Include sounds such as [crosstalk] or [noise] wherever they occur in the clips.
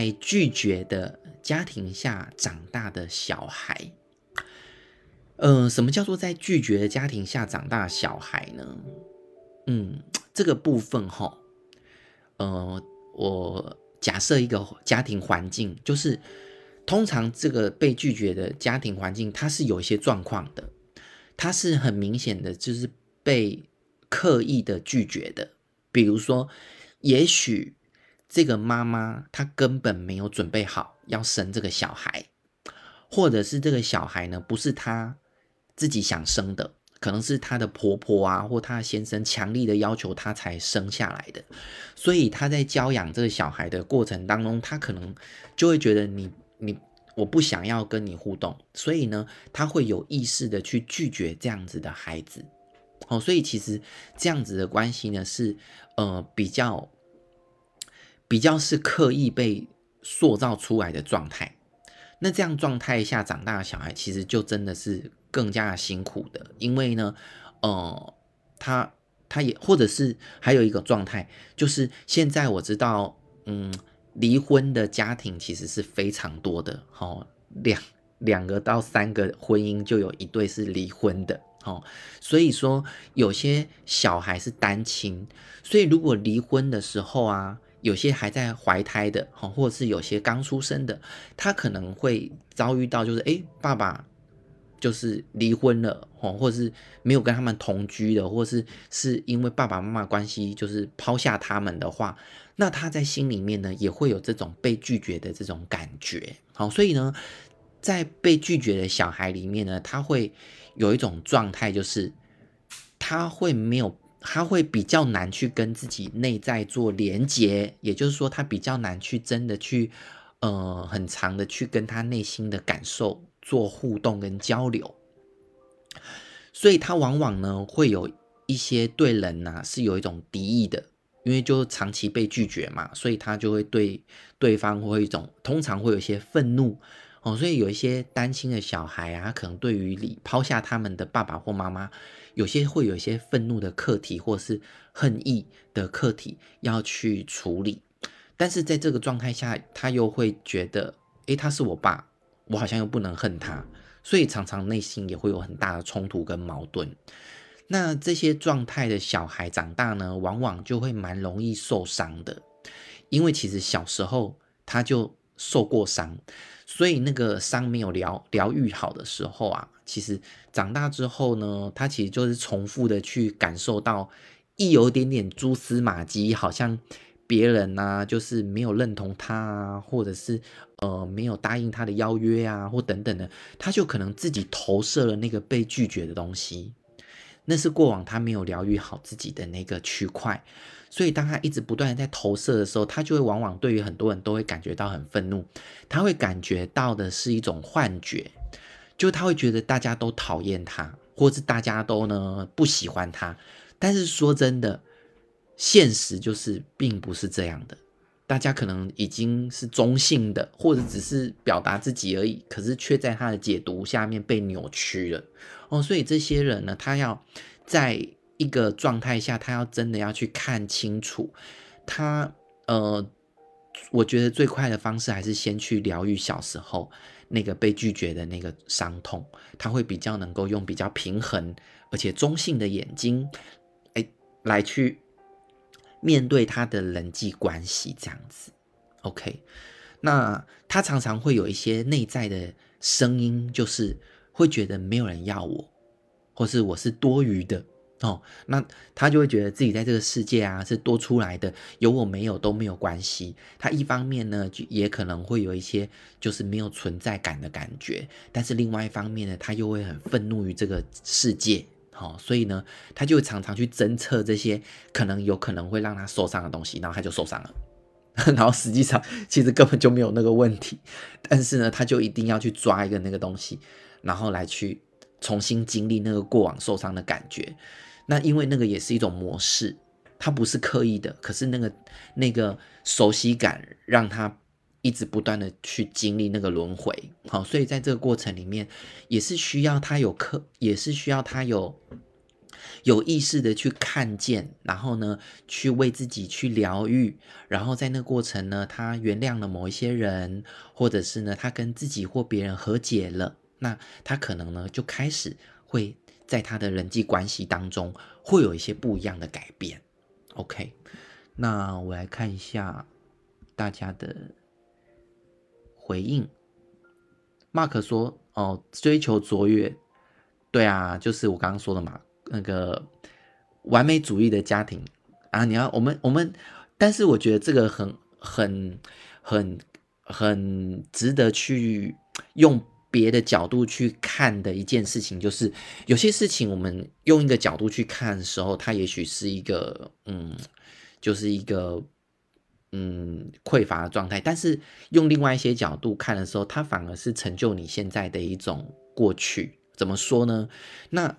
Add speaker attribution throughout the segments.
Speaker 1: 在拒绝的家庭下长大的小孩。呃，什么叫做在拒绝的家庭下长大的小孩呢？嗯，这个部分哈，呃，我假设一个家庭环境，就是通常这个被拒绝的家庭环境，它是有一些状况的，它是很明显的，就是被刻意的拒绝的。比如说，也许这个妈妈她根本没有准备好要生这个小孩，或者是这个小孩呢，不是她。自己想生的，可能是她的婆婆啊，或她的先生强力的要求她才生下来的，所以她在教养这个小孩的过程当中，她可能就会觉得你你我不想要跟你互动，所以呢，她会有意识的去拒绝这样子的孩子。哦，所以其实这样子的关系呢，是呃比较比较是刻意被塑造出来的状态。那这样状态下长大的小孩，其实就真的是。更加辛苦的，因为呢，呃，他他也或者是还有一个状态，就是现在我知道，嗯，离婚的家庭其实是非常多的，哦，两两个到三个婚姻就有一对是离婚的，哦，所以说有些小孩是单亲，所以如果离婚的时候啊，有些还在怀胎的，哦，或者是有些刚出生的，他可能会遭遇到就是，哎，爸爸。就是离婚了，哦，或者是没有跟他们同居的，或是是因为爸爸妈妈关系就是抛下他们的话，那他在心里面呢也会有这种被拒绝的这种感觉，好，所以呢，在被拒绝的小孩里面呢，他会有一种状态，就是他会没有，他会比较难去跟自己内在做连接，也就是说，他比较难去真的去，呃，很长的去跟他内心的感受。做互动跟交流，所以他往往呢会有一些对人呐、啊、是有一种敌意的，因为就长期被拒绝嘛，所以他就会对对方会有一种通常会有一些愤怒哦，所以有一些单亲的小孩啊，可能对于你抛下他们的爸爸或妈妈，有些会有一些愤怒的课题或是恨意的课题要去处理，但是在这个状态下，他又会觉得，诶，他是我爸。我好像又不能恨他，所以常常内心也会有很大的冲突跟矛盾。那这些状态的小孩长大呢，往往就会蛮容易受伤的，因为其实小时候他就受过伤，所以那个伤没有疗疗愈好的时候啊，其实长大之后呢，他其实就是重复的去感受到，一有点点蛛丝马迹，好像。别人呐、啊，就是没有认同他啊，或者是呃没有答应他的邀约啊，或等等的，他就可能自己投射了那个被拒绝的东西，那是过往他没有疗愈好自己的那个区块，所以当他一直不断的在投射的时候，他就会往往对于很多人都会感觉到很愤怒，他会感觉到的是一种幻觉，就他会觉得大家都讨厌他，或是大家都呢不喜欢他，但是说真的。现实就是并不是这样的，大家可能已经是中性的，或者只是表达自己而已，可是却在他的解读下面被扭曲了哦。所以这些人呢，他要在一个状态下，他要真的要去看清楚，他呃，我觉得最快的方式还是先去疗愈小时候那个被拒绝的那个伤痛，他会比较能够用比较平衡而且中性的眼睛，哎，来去。面对他的人际关系这样子，OK，那他常常会有一些内在的声音，就是会觉得没有人要我，或是我是多余的哦。那他就会觉得自己在这个世界啊是多出来的，有我没有都没有关系。他一方面呢，就也可能会有一些就是没有存在感的感觉，但是另外一方面呢，他又会很愤怒于这个世界。哦，所以呢，他就常常去侦测这些可能有可能会让他受伤的东西，然后他就受伤了。[laughs] 然后实际上其实根本就没有那个问题，但是呢，他就一定要去抓一个那个东西，然后来去重新经历那个过往受伤的感觉。那因为那个也是一种模式，他不是刻意的，可是那个那个熟悉感让他。一直不断的去经历那个轮回，好，所以在这个过程里面，也是需要他有刻，也是需要他有有意识的去看见，然后呢，去为自己去疗愈，然后在那个过程呢，他原谅了某一些人，或者是呢，他跟自己或别人和解了，那他可能呢，就开始会在他的人际关系当中会有一些不一样的改变。OK，那我来看一下大家的回应。Mark 说：“哦，追求卓越，对啊，就是我刚刚说的嘛。”那个完美主义的家庭啊，你要我们我们，但是我觉得这个很很很很值得去用别的角度去看的一件事情，就是有些事情我们用一个角度去看的时候，它也许是一个嗯，就是一个嗯匮乏的状态，但是用另外一些角度看的时候，它反而是成就你现在的一种过去。怎么说呢？那。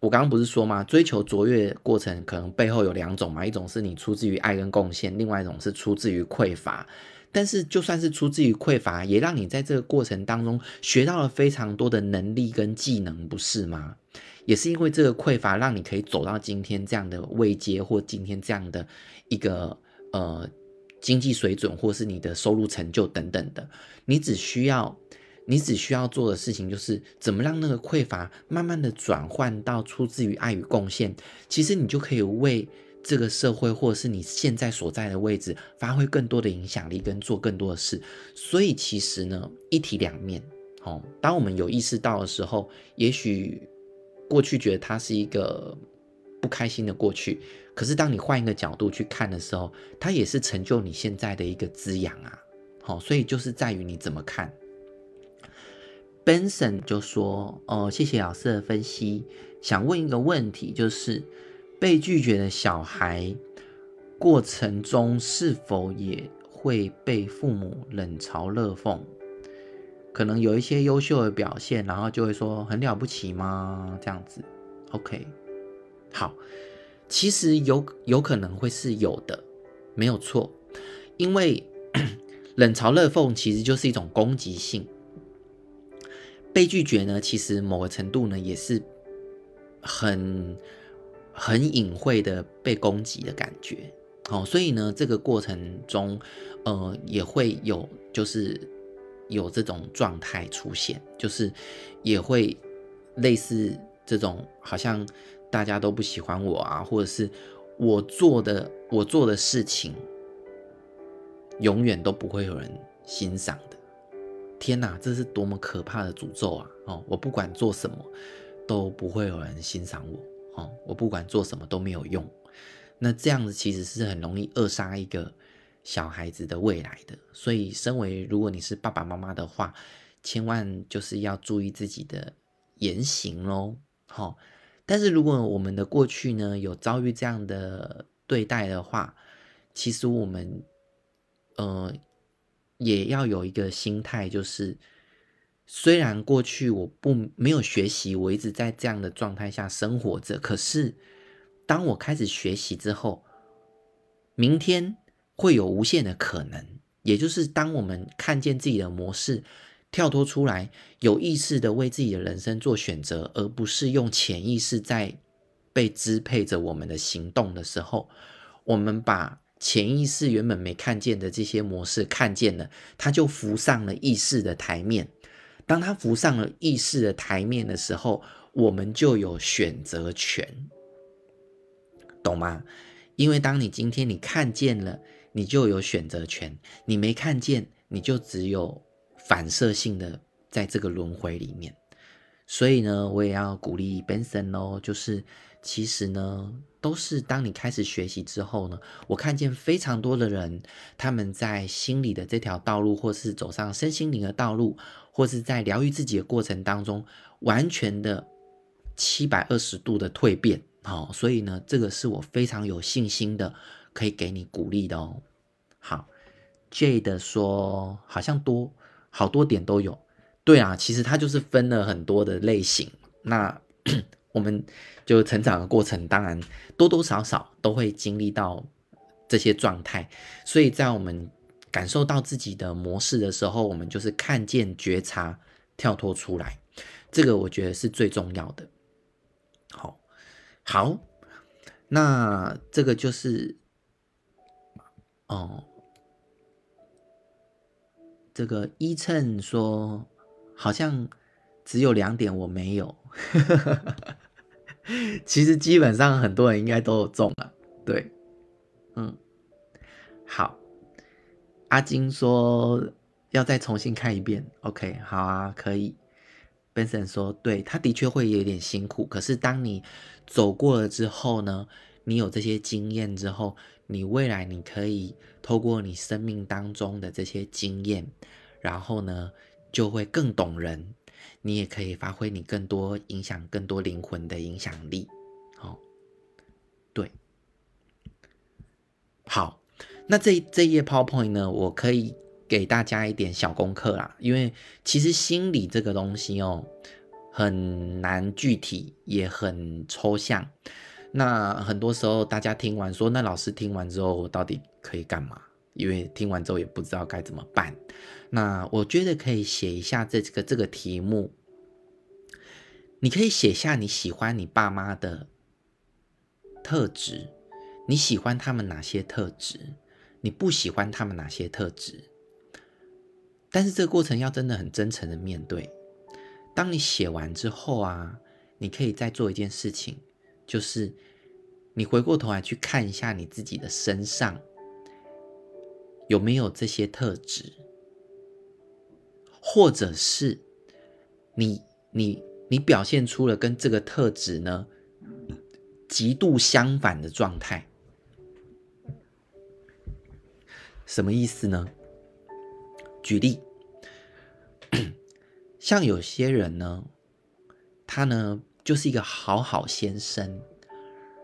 Speaker 1: 我刚刚不是说吗？追求卓越过程可能背后有两种嘛，一种是你出自于爱跟贡献，另外一种是出自于匮乏。但是就算是出自于匮乏，也让你在这个过程当中学到了非常多的能力跟技能，不是吗？也是因为这个匮乏，让你可以走到今天这样的位阶，或今天这样的一个呃经济水准，或是你的收入成就等等的，你只需要。你只需要做的事情就是怎么让那个匮乏慢慢的转换到出自于爱与贡献，其实你就可以为这个社会或者是你现在所在的位置发挥更多的影响力跟做更多的事。所以其实呢，一体两面。哦，当我们有意识到的时候，也许过去觉得它是一个不开心的过去，可是当你换一个角度去看的时候，它也是成就你现在的一个滋养啊。好，所以就是在于你怎么看。Benson 就说：“哦，谢谢老师的分析。想问一个问题，就是被拒绝的小孩过程中是否也会被父母冷嘲热讽？可能有一些优秀的表现，然后就会说很了不起吗？这样子？OK，好，其实有有可能会是有的，没有错，因为 [coughs] 冷嘲热讽其实就是一种攻击性。”被拒绝呢，其实某个程度呢，也是很很隐晦的被攻击的感觉。哦，所以呢，这个过程中，呃，也会有就是有这种状态出现，就是也会类似这种，好像大家都不喜欢我啊，或者是我做的我做的事情，永远都不会有人欣赏。天哪，这是多么可怕的诅咒啊！哦，我不管做什么都不会有人欣赏我，哦，我不管做什么都没有用。那这样子其实是很容易扼杀一个小孩子的未来的。所以，身为如果你是爸爸妈妈的话，千万就是要注意自己的言行喽。好，但是如果我们的过去呢，有遭遇这样的对待的话，其实我们，呃。也要有一个心态，就是虽然过去我不没有学习，我一直在这样的状态下生活着，可是当我开始学习之后，明天会有无限的可能。也就是当我们看见自己的模式跳脱出来，有意识的为自己的人生做选择，而不是用潜意识在被支配着我们的行动的时候，我们把。潜意识原本没看见的这些模式看见了，它就浮上了意识的台面。当它浮上了意识的台面的时候，我们就有选择权，懂吗？因为当你今天你看见了，你就有选择权；你没看见，你就只有反射性的在这个轮回里面。所以呢，我也要鼓励 Benson 哦，就是。其实呢，都是当你开始学习之后呢，我看见非常多的人，他们在心理的这条道路，或是走上身心灵的道路，或是在疗愈自己的过程当中，完全的七百二十度的蜕变。好，所以呢，这个是我非常有信心的，可以给你鼓励的哦。好，Jade 说好像多好多点都有，对啊，其实它就是分了很多的类型。那。我们就成长的过程，当然多多少少都会经历到这些状态，所以在我们感受到自己的模式的时候，我们就是看见、觉察、跳脱出来，这个我觉得是最重要的。好，好，那这个就是哦，这个依称说好像只有两点我没有，[laughs] [laughs] 其实基本上很多人应该都有中了，对，嗯，好，阿金说。要再重新看一遍，OK，好啊，可以。Benson 说，对，他的确会有点辛苦，可是当你走过了之后呢，你有这些经验之后，你未来你可以透过你生命当中的这些经验，然后呢，就会更懂人，你也可以发挥你更多影响更多灵魂的影响力。哦，对，好，那这这一页 PowerPoint 呢，我可以。给大家一点小功课啦，因为其实心理这个东西哦，很难具体，也很抽象。那很多时候大家听完说，那老师听完之后我到底可以干嘛？因为听完之后也不知道该怎么办。那我觉得可以写一下这个这个题目，你可以写下你喜欢你爸妈的特质，你喜欢他们哪些特质，你不喜欢他们哪些特质。但是这个过程要真的很真诚的面对。当你写完之后啊，你可以再做一件事情，就是你回过头来去看一下你自己的身上有没有这些特质，或者是你你你表现出了跟这个特质呢极度相反的状态，什么意思呢？举例，[coughs] 像有些人呢，他呢就是一个好好先生，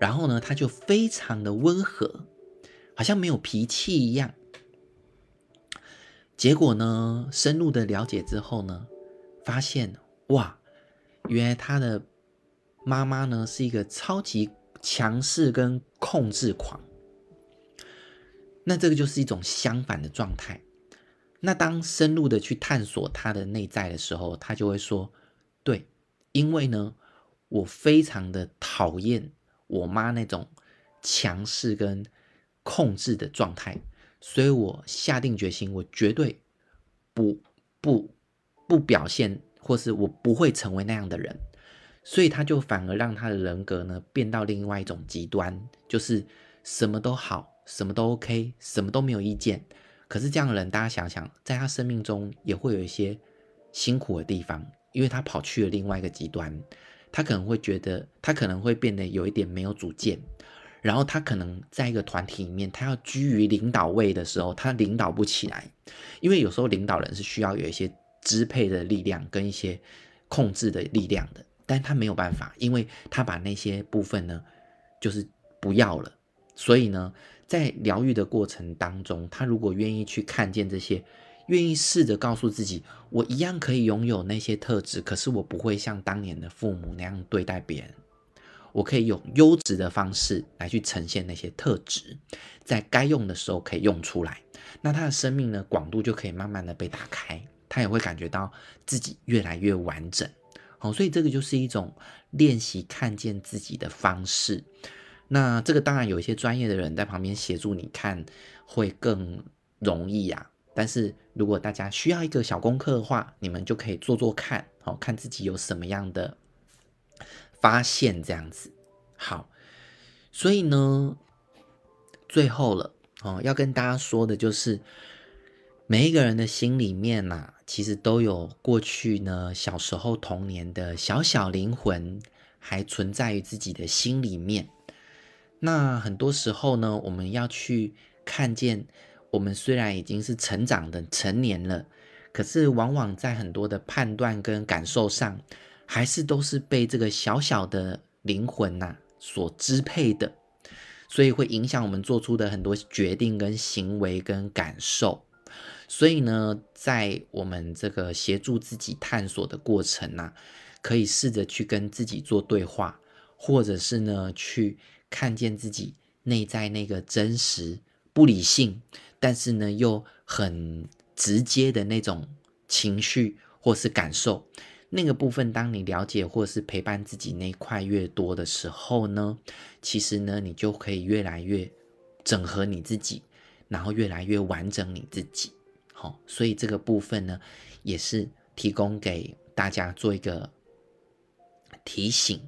Speaker 1: 然后呢他就非常的温和，好像没有脾气一样。结果呢，深入的了解之后呢，发现哇，原来他的妈妈呢是一个超级强势跟控制狂。那这个就是一种相反的状态。那当深入的去探索他的内在的时候，他就会说：“对，因为呢，我非常的讨厌我妈那种强势跟控制的状态，所以我下定决心，我绝对不不不表现，或是我不会成为那样的人。所以他就反而让他的人格呢变到另外一种极端，就是什么都好，什么都 OK，什么都没有意见。”可是这样的人，大家想想，在他生命中也会有一些辛苦的地方，因为他跑去了另外一个极端，他可能会觉得，他可能会变得有一点没有主见，然后他可能在一个团体里面，他要居于领导位的时候，他领导不起来，因为有时候领导人是需要有一些支配的力量跟一些控制的力量的，但他没有办法，因为他把那些部分呢，就是不要了，所以呢。在疗愈的过程当中，他如果愿意去看见这些，愿意试着告诉自己，我一样可以拥有那些特质，可是我不会像当年的父母那样对待别人，我可以用优质的方式来去呈现那些特质，在该用的时候可以用出来，那他的生命呢，广度就可以慢慢的被打开，他也会感觉到自己越来越完整。好，所以这个就是一种练习看见自己的方式。那这个当然有一些专业的人在旁边协助你看，会更容易呀。但是如果大家需要一个小功课的话，你们就可以做做看，好，看自己有什么样的发现，这样子。好，所以呢，最后了哦，要跟大家说的就是，每一个人的心里面呐，其实都有过去呢，小时候童年的小小灵魂，还存在于自己的心里面。那很多时候呢，我们要去看见，我们虽然已经是成长的成年了，可是往往在很多的判断跟感受上，还是都是被这个小小的灵魂呐所支配的，所以会影响我们做出的很多决定跟行为跟感受。所以呢，在我们这个协助自己探索的过程呐，可以试着去跟自己做对话，或者是呢去。看见自己内在那个真实、不理性，但是呢又很直接的那种情绪或是感受，那个部分，当你了解或是陪伴自己那块越多的时候呢，其实呢，你就可以越来越整合你自己，然后越来越完整你自己。好，所以这个部分呢，也是提供给大家做一个提醒。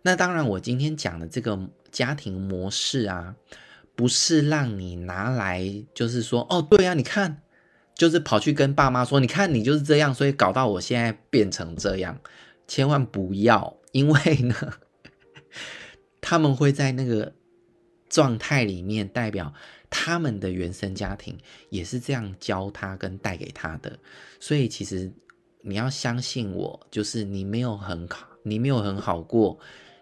Speaker 1: 那当然，我今天讲的这个家庭模式啊，不是让你拿来就是说，哦，对啊，你看。就是跑去跟爸妈说，你看你就是这样，所以搞到我现在变成这样，千万不要，因为呢，他们会在那个状态里面代表他们的原生家庭也是这样教他跟带给他的，所以其实你要相信我，就是你没有很好，你没有很好过，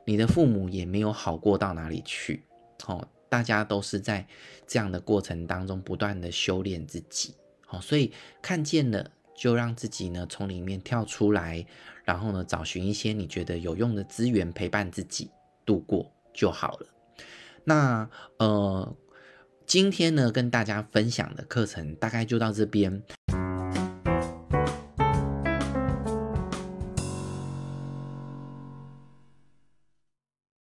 Speaker 1: 你的父母也没有好过到哪里去，哦，大家都是在这样的过程当中不断的修炼自己。好，所以看见了，就让自己呢从里面跳出来，然后呢找寻一些你觉得有用的资源陪伴自己度过就好了。那呃，今天呢跟大家分享的课程大概就到这边。